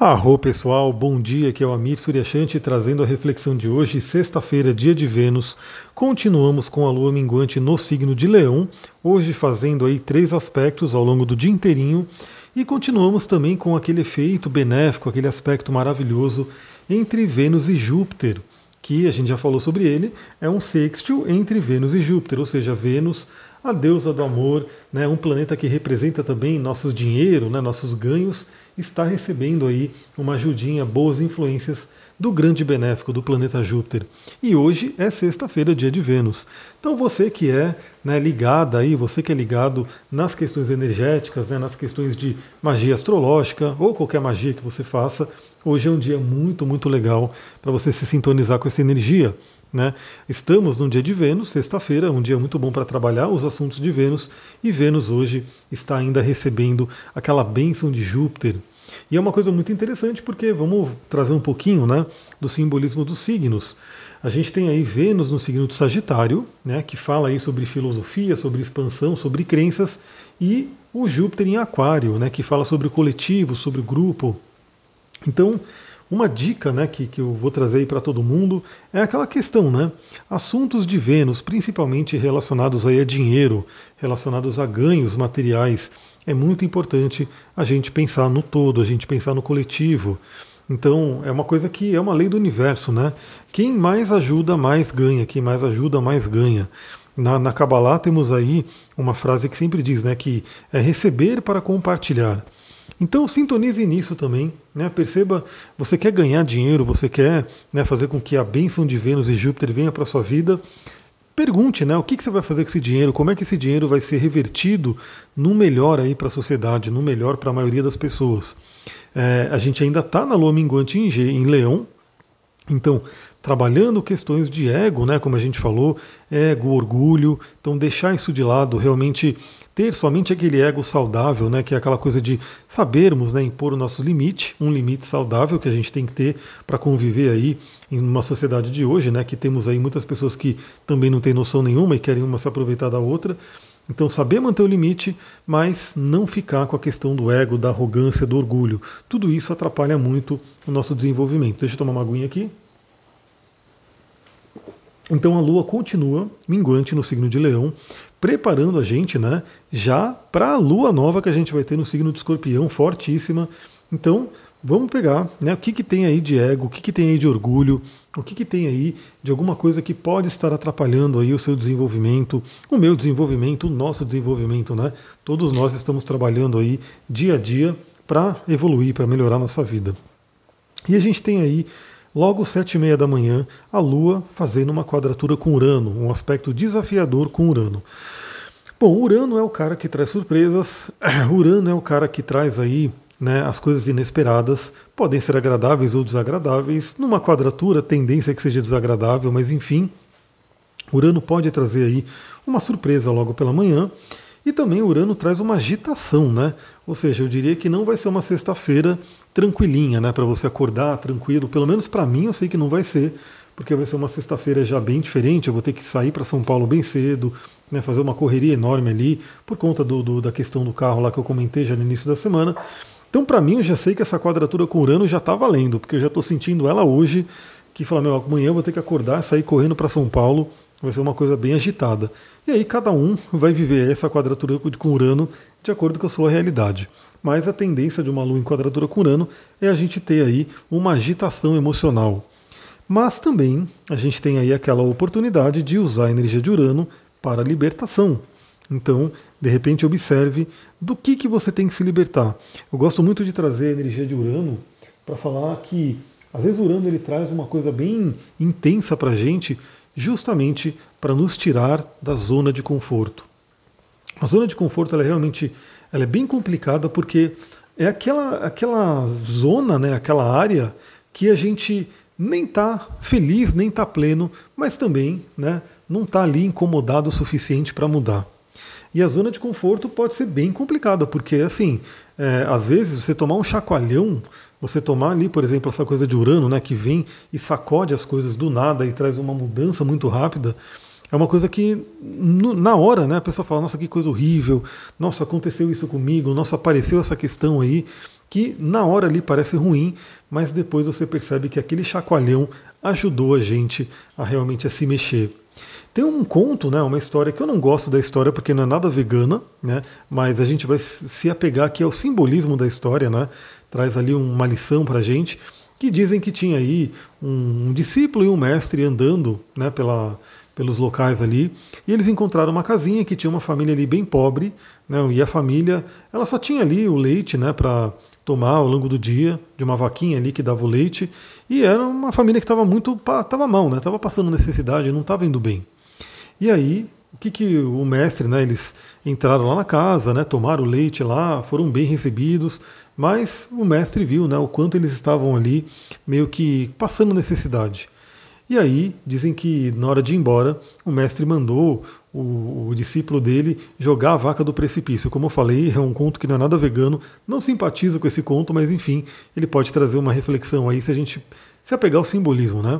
Arro pessoal, bom dia, aqui é o Amir Suryashanti trazendo a reflexão de hoje, sexta-feira, dia de Vênus. Continuamos com a lua minguante no signo de Leão, hoje fazendo aí três aspectos ao longo do dia inteirinho e continuamos também com aquele efeito benéfico, aquele aspecto maravilhoso entre Vênus e Júpiter, que a gente já falou sobre ele, é um sextil entre Vênus e Júpiter, ou seja, Vênus a deusa do amor, né, um planeta que representa também nosso dinheiro, né, nossos ganhos, está recebendo aí uma ajudinha, boas influências do grande benéfico do planeta Júpiter. E hoje é sexta-feira, dia de Vênus. Então você que é né, ligada aí, você que é ligado nas questões energéticas, né, nas questões de magia astrológica ou qualquer magia que você faça, hoje é um dia muito, muito legal para você se sintonizar com essa energia. Né? Estamos num dia de Vênus, sexta-feira, um dia muito bom para trabalhar os assuntos de Vênus, e Vênus hoje está ainda recebendo aquela bênção de Júpiter. E é uma coisa muito interessante porque vamos trazer um pouquinho né, do simbolismo dos signos. A gente tem aí Vênus no signo de Sagitário, né, que fala aí sobre filosofia, sobre expansão, sobre crenças, e o Júpiter em Aquário, né, que fala sobre o coletivo, sobre o grupo. Então, uma dica né, que, que eu vou trazer para todo mundo é aquela questão, né? Assuntos de Vênus, principalmente relacionados aí a dinheiro, relacionados a ganhos materiais, é muito importante a gente pensar no todo, a gente pensar no coletivo. Então, é uma coisa que é uma lei do universo, né? Quem mais ajuda, mais ganha. Quem mais ajuda, mais ganha. Na, na Kabbalah temos aí uma frase que sempre diz, né? Que é receber para compartilhar. Então sintonize nisso também, né? Perceba, você quer ganhar dinheiro, você quer né, fazer com que a bênção de Vênus e Júpiter venha para sua vida. Pergunte, né? O que, que você vai fazer com esse dinheiro? Como é que esse dinheiro vai ser revertido no melhor aí para a sociedade, no melhor para a maioria das pessoas? É, a gente ainda está na lua minguante em, G, em Leão, então trabalhando questões de ego, né, como a gente falou, ego, orgulho, então deixar isso de lado, realmente ter somente aquele ego saudável, né, que é aquela coisa de sabermos né, impor o nosso limite, um limite saudável que a gente tem que ter para conviver aí em uma sociedade de hoje, né, que temos aí muitas pessoas que também não têm noção nenhuma e querem uma se aproveitar da outra. Então, saber manter o limite, mas não ficar com a questão do ego, da arrogância, do orgulho. Tudo isso atrapalha muito o nosso desenvolvimento. Deixa eu tomar uma aguinha aqui. Então a Lua continua minguante no signo de Leão, preparando a gente, né, já para a Lua nova que a gente vai ter no signo de Escorpião, fortíssima. Então vamos pegar, né, o que, que tem aí de ego, o que, que tem aí de orgulho, o que, que tem aí de alguma coisa que pode estar atrapalhando aí o seu desenvolvimento, o meu desenvolvimento, o nosso desenvolvimento, né? Todos nós estamos trabalhando aí dia a dia para evoluir, para melhorar nossa vida. E a gente tem aí Logo sete e meia da manhã, a Lua fazendo uma quadratura com Urano, um aspecto desafiador com Urano. Bom, Urano é o cara que traz surpresas, Urano é o cara que traz aí né, as coisas inesperadas, podem ser agradáveis ou desagradáveis. Numa quadratura, tendência é que seja desagradável, mas enfim, Urano pode trazer aí uma surpresa logo pela manhã. E também Urano traz uma agitação, né? Ou seja, eu diria que não vai ser uma sexta-feira tranquilinha, né? Para você acordar tranquilo. Pelo menos para mim eu sei que não vai ser, porque vai ser uma sexta-feira já bem diferente. Eu vou ter que sair para São Paulo bem cedo, né? fazer uma correria enorme ali, por conta do, do, da questão do carro lá que eu comentei já no início da semana. Então, para mim, eu já sei que essa quadratura com Urano já está valendo, porque eu já estou sentindo ela hoje, que fala, meu, amanhã eu vou ter que acordar, sair correndo para São Paulo Vai ser uma coisa bem agitada. E aí cada um vai viver essa quadratura com Urano de acordo com a sua realidade. Mas a tendência de uma Lua em quadratura com Urano é a gente ter aí uma agitação emocional. Mas também a gente tem aí aquela oportunidade de usar a energia de Urano para libertação. Então, de repente, observe do que, que você tem que se libertar. Eu gosto muito de trazer a energia de Urano para falar que, às vezes, Urano ele traz uma coisa bem intensa para a gente, justamente para nos tirar da zona de conforto. A zona de conforto ela é realmente ela é bem complicada porque é aquela, aquela zona, né, aquela área que a gente nem está feliz, nem está pleno, mas também né, não está ali incomodado o suficiente para mudar. E a zona de conforto pode ser bem complicada, porque assim, é, às vezes você tomar um chacoalhão você tomar ali, por exemplo, essa coisa de Urano, né, que vem e sacode as coisas do nada e traz uma mudança muito rápida, é uma coisa que na hora, né, a pessoa fala, nossa, que coisa horrível, nossa, aconteceu isso comigo, nossa, apareceu essa questão aí. que na hora ali parece ruim, mas depois você percebe que aquele chacoalhão ajudou a gente a realmente a se mexer. Tem um conto, né, uma história que eu não gosto da história porque não é nada vegana, né, mas a gente vai se apegar aqui ao simbolismo da história, né, traz ali uma lição para a gente, que dizem que tinha aí um, discípulo e um mestre andando né, pela, pelos locais ali, e eles encontraram uma casinha que tinha uma família ali bem pobre, né, e a família, ela só tinha ali o leite, né, para tomar ao longo do dia, de uma vaquinha ali que dava o leite, e era uma família que estava muito, estava mal, né, estava passando necessidade, não estava indo bem. E aí, o que, que o mestre, né, eles entraram lá na casa, né, tomaram o leite lá, foram bem recebidos, mas o mestre viu né, o quanto eles estavam ali meio que passando necessidade. E aí, dizem que na hora de ir embora, o mestre mandou o, o, discípulo dele jogar a vaca do precipício. Como eu falei, é um conto que não é nada vegano, não simpatizo com esse conto, mas enfim, ele pode trazer uma reflexão aí se a gente se apegar ao simbolismo, né?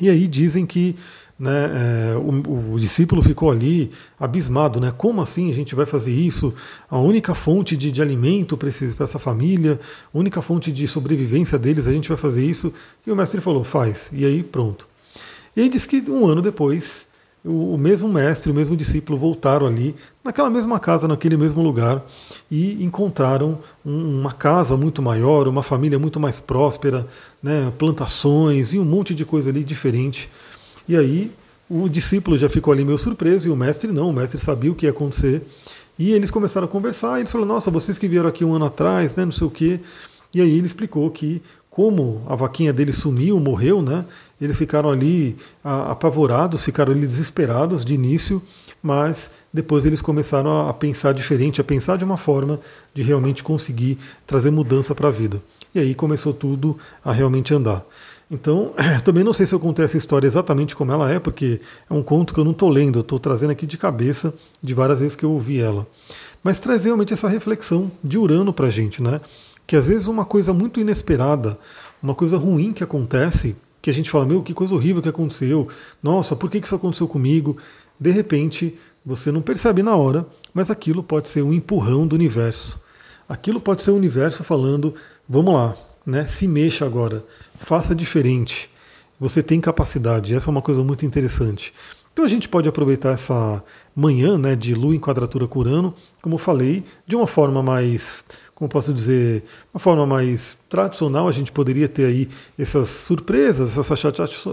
E aí dizem que né, é, o, o, discípulo ficou ali abismado, né? Como assim a gente vai fazer isso? A única fonte de, de alimento para essa família, única fonte de sobrevivência deles, a gente vai fazer isso? E o mestre falou, faz. E aí pronto. E aí diz que um ano depois, o, o mesmo mestre, o mesmo discípulo voltaram ali, naquela mesma casa, naquele mesmo lugar, e encontraram um, uma casa muito maior, uma família muito mais próspera, né, plantações e um monte de coisa ali diferente. E aí o discípulo já ficou ali meio surpreso e o mestre não, o mestre sabia o que ia acontecer. E eles começaram a conversar, e eles falaram, nossa, vocês que vieram aqui um ano atrás, né, não sei o quê. E aí ele explicou que como a vaquinha dele sumiu, morreu, né? Eles ficaram ali apavorados, ficaram ali desesperados de início, mas depois eles começaram a pensar diferente, a pensar de uma forma de realmente conseguir trazer mudança para a vida. E aí começou tudo a realmente andar. Então, também não sei se eu contei essa história exatamente como ela é, porque é um conto que eu não estou lendo, eu estou trazendo aqui de cabeça de várias vezes que eu ouvi ela. Mas traz realmente essa reflexão de Urano para a gente, né? Que às vezes uma coisa muito inesperada, uma coisa ruim que acontece, que a gente fala, meu, que coisa horrível que aconteceu, nossa, por que isso aconteceu comigo? De repente, você não percebe na hora, mas aquilo pode ser um empurrão do universo. Aquilo pode ser o universo falando, vamos lá, né? Se mexa agora faça diferente. Você tem capacidade, essa é uma coisa muito interessante. Então a gente pode aproveitar essa manhã né, de lua em quadratura com Urano, como eu falei, de uma forma mais, como posso dizer, uma forma mais tradicional, a gente poderia ter aí essas surpresas, essas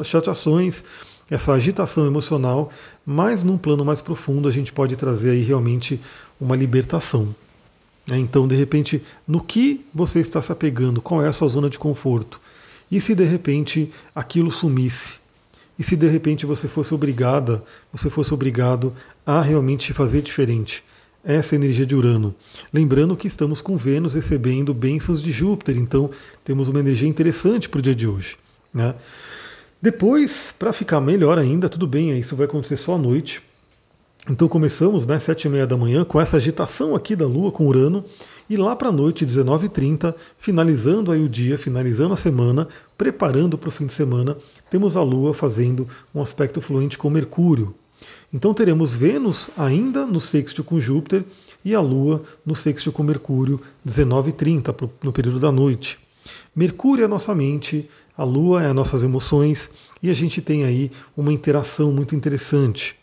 chateações, essa agitação emocional, mas num plano mais profundo a gente pode trazer aí realmente uma libertação. Né. Então, de repente, no que você está se apegando, qual é a sua zona de conforto? E se de repente aquilo sumisse? E se de repente você fosse obrigada, você fosse obrigado a realmente fazer diferente? Essa energia de Urano. Lembrando que estamos com Vênus recebendo bênçãos de Júpiter, então temos uma energia interessante para o dia de hoje. Né? Depois, para ficar melhor ainda, tudo bem, isso vai acontecer só à noite. Então começamos, né, sete e meia da manhã, com essa agitação aqui da Lua com Urano, e lá para a noite, 19h30, finalizando aí o dia, finalizando a semana, preparando para o fim de semana, temos a Lua fazendo um aspecto fluente com Mercúrio. Então teremos Vênus ainda no sexto com Júpiter e a Lua no sexto com Mercúrio, 19h30, no período da noite. Mercúrio é a nossa mente, a Lua é as nossas emoções e a gente tem aí uma interação muito interessante,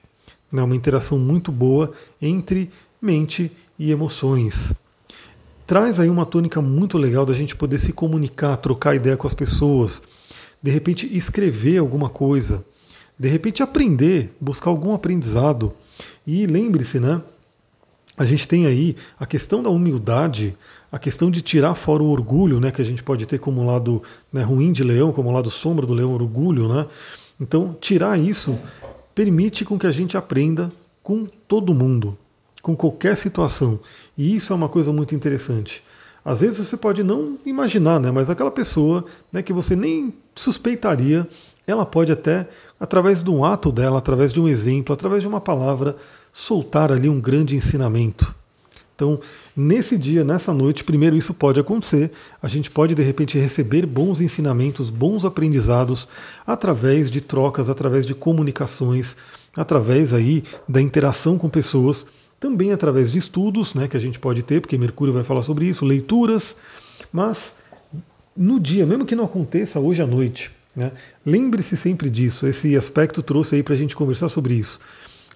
né? uma interação muito boa entre mente e emoções traz aí uma tônica muito legal da gente poder se comunicar, trocar ideia com as pessoas, de repente escrever alguma coisa, de repente aprender, buscar algum aprendizado. E lembre-se, né? A gente tem aí a questão da humildade, a questão de tirar fora o orgulho, né, que a gente pode ter como lado né, ruim de leão, como lado sombra do leão, orgulho, né? Então, tirar isso permite com que a gente aprenda com todo mundo, com qualquer situação. E isso é uma coisa muito interessante. Às vezes você pode não imaginar, né, mas aquela pessoa né, que você nem suspeitaria, ela pode até, através de um ato dela, através de um exemplo, através de uma palavra, soltar ali um grande ensinamento. Então, nesse dia, nessa noite, primeiro isso pode acontecer. A gente pode de repente receber bons ensinamentos, bons aprendizados através de trocas, através de comunicações, através aí da interação com pessoas também através de estudos né, que a gente pode ter, porque Mercúrio vai falar sobre isso, leituras, mas no dia, mesmo que não aconteça hoje à noite, né, lembre-se sempre disso. Esse aspecto trouxe aí para a gente conversar sobre isso.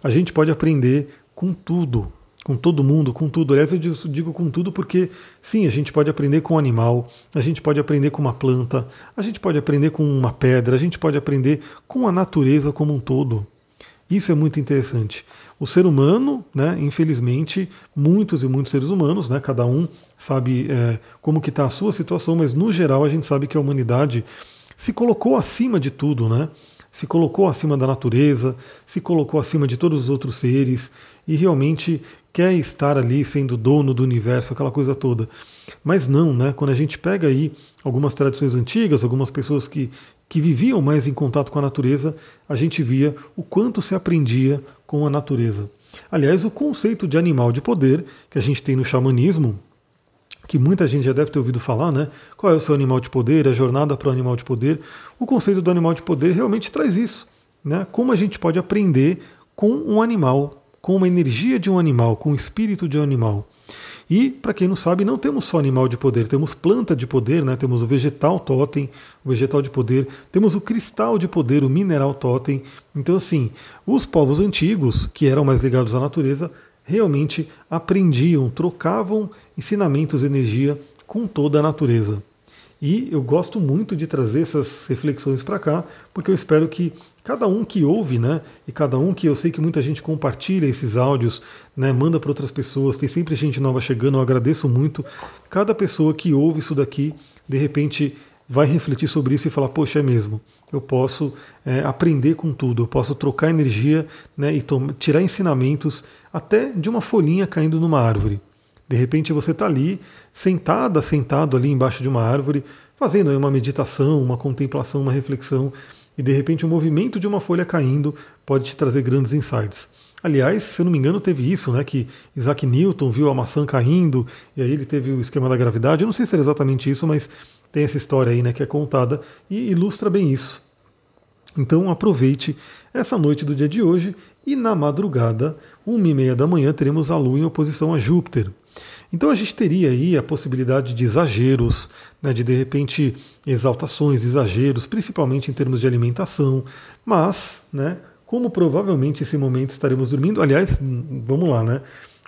A gente pode aprender com tudo, com todo mundo, com tudo. Aliás, eu digo com tudo porque, sim, a gente pode aprender com um animal, a gente pode aprender com uma planta, a gente pode aprender com uma pedra, a gente pode aprender com a natureza como um todo. Isso é muito interessante. O ser humano, né, infelizmente, muitos e muitos seres humanos, né, cada um sabe é, como que está a sua situação, mas no geral a gente sabe que a humanidade se colocou acima de tudo, né? se colocou acima da natureza, se colocou acima de todos os outros seres e realmente quer estar ali sendo dono do universo, aquela coisa toda. Mas não, né? Quando a gente pega aí algumas tradições antigas, algumas pessoas que, que viviam mais em contato com a natureza, a gente via o quanto se aprendia com a natureza. Aliás, o conceito de animal de poder que a gente tem no xamanismo, que muita gente já deve ter ouvido falar, né? Qual é o seu animal de poder, a jornada para o animal de poder. O conceito do animal de poder realmente traz isso, né? Como a gente pode aprender com um animal, com uma energia de um animal, com o espírito de um animal. E, para quem não sabe, não temos só animal de poder, temos planta de poder, né? temos o vegetal totem, o vegetal de poder, temos o cristal de poder, o mineral totem. Então, assim, os povos antigos, que eram mais ligados à natureza, realmente aprendiam, trocavam ensinamentos de energia com toda a natureza. E eu gosto muito de trazer essas reflexões para cá, porque eu espero que cada um que ouve, né, e cada um que eu sei que muita gente compartilha esses áudios, né, manda para outras pessoas, tem sempre gente nova chegando, eu agradeço muito. Cada pessoa que ouve isso daqui, de repente vai refletir sobre isso e falar, poxa, é mesmo, eu posso é, aprender com tudo, eu posso trocar energia né, e tirar ensinamentos até de uma folhinha caindo numa árvore. De repente você está ali, sentada, sentado ali embaixo de uma árvore, fazendo uma meditação, uma contemplação, uma reflexão, e de repente o movimento de uma folha caindo pode te trazer grandes insights. Aliás, se eu não me engano, teve isso, né? Que Isaac Newton viu a maçã caindo, e aí ele teve o esquema da gravidade. Eu não sei se era exatamente isso, mas tem essa história aí, né, que é contada e ilustra bem isso. Então aproveite essa noite do dia de hoje e na madrugada, uma e meia da manhã, teremos a Lua em oposição a Júpiter. Então a gente teria aí a possibilidade de exageros, né, de de repente exaltações, exageros, principalmente em termos de alimentação, mas, né, como provavelmente esse momento estaremos dormindo, aliás, vamos lá, né?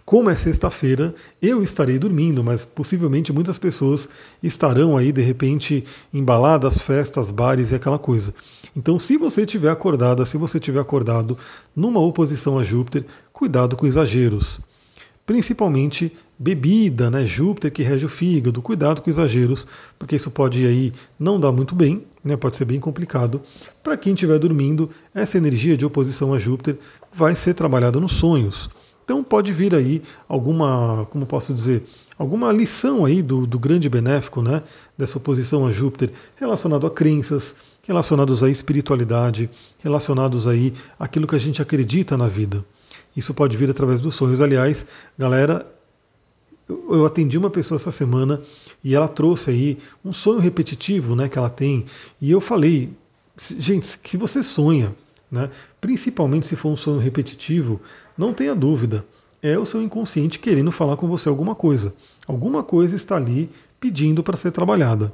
Como é sexta-feira, eu estarei dormindo, mas possivelmente muitas pessoas estarão aí de repente embaladas, festas, bares e aquela coisa. Então, se você tiver acordada, se você tiver acordado numa oposição a Júpiter, cuidado com exageros principalmente bebida, né? Júpiter que rege o fígado, cuidado com exageros, porque isso pode aí não dar muito bem, né? Pode ser bem complicado. Para quem estiver dormindo, essa energia de oposição a Júpiter vai ser trabalhada nos sonhos. Então pode vir aí alguma, como posso dizer, alguma lição aí do, do grande benéfico, né? Dessa oposição a Júpiter relacionado a crenças, relacionados à espiritualidade, relacionados aí àquilo que a gente acredita na vida. Isso pode vir através dos sonhos. Aliás, galera, eu atendi uma pessoa essa semana e ela trouxe aí um sonho repetitivo né, que ela tem. E eu falei, gente, se você sonha, né, principalmente se for um sonho repetitivo, não tenha dúvida, é o seu inconsciente querendo falar com você alguma coisa. Alguma coisa está ali pedindo para ser trabalhada.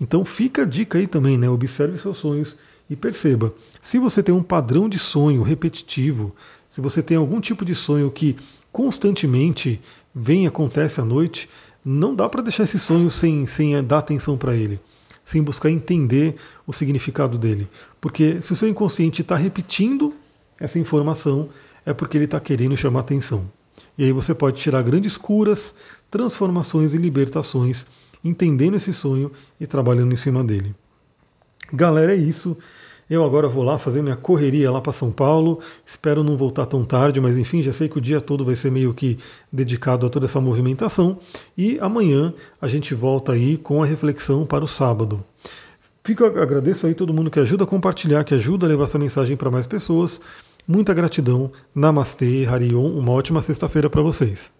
Então fica a dica aí também, né? Observe seus sonhos e perceba. Se você tem um padrão de sonho repetitivo, se você tem algum tipo de sonho que constantemente vem e acontece à noite, não dá para deixar esse sonho sem, sem dar atenção para ele, sem buscar entender o significado dele. Porque se o seu inconsciente está repetindo essa informação, é porque ele está querendo chamar atenção. E aí você pode tirar grandes curas, transformações e libertações, entendendo esse sonho e trabalhando em cima dele. Galera, é isso. Eu agora vou lá fazer minha correria lá para São Paulo. Espero não voltar tão tarde, mas enfim, já sei que o dia todo vai ser meio que dedicado a toda essa movimentação. E amanhã a gente volta aí com a reflexão para o sábado. Fico agradeço aí todo mundo que ajuda a compartilhar, que ajuda a levar essa mensagem para mais pessoas. Muita gratidão. Namastê, Harion. Uma ótima sexta-feira para vocês.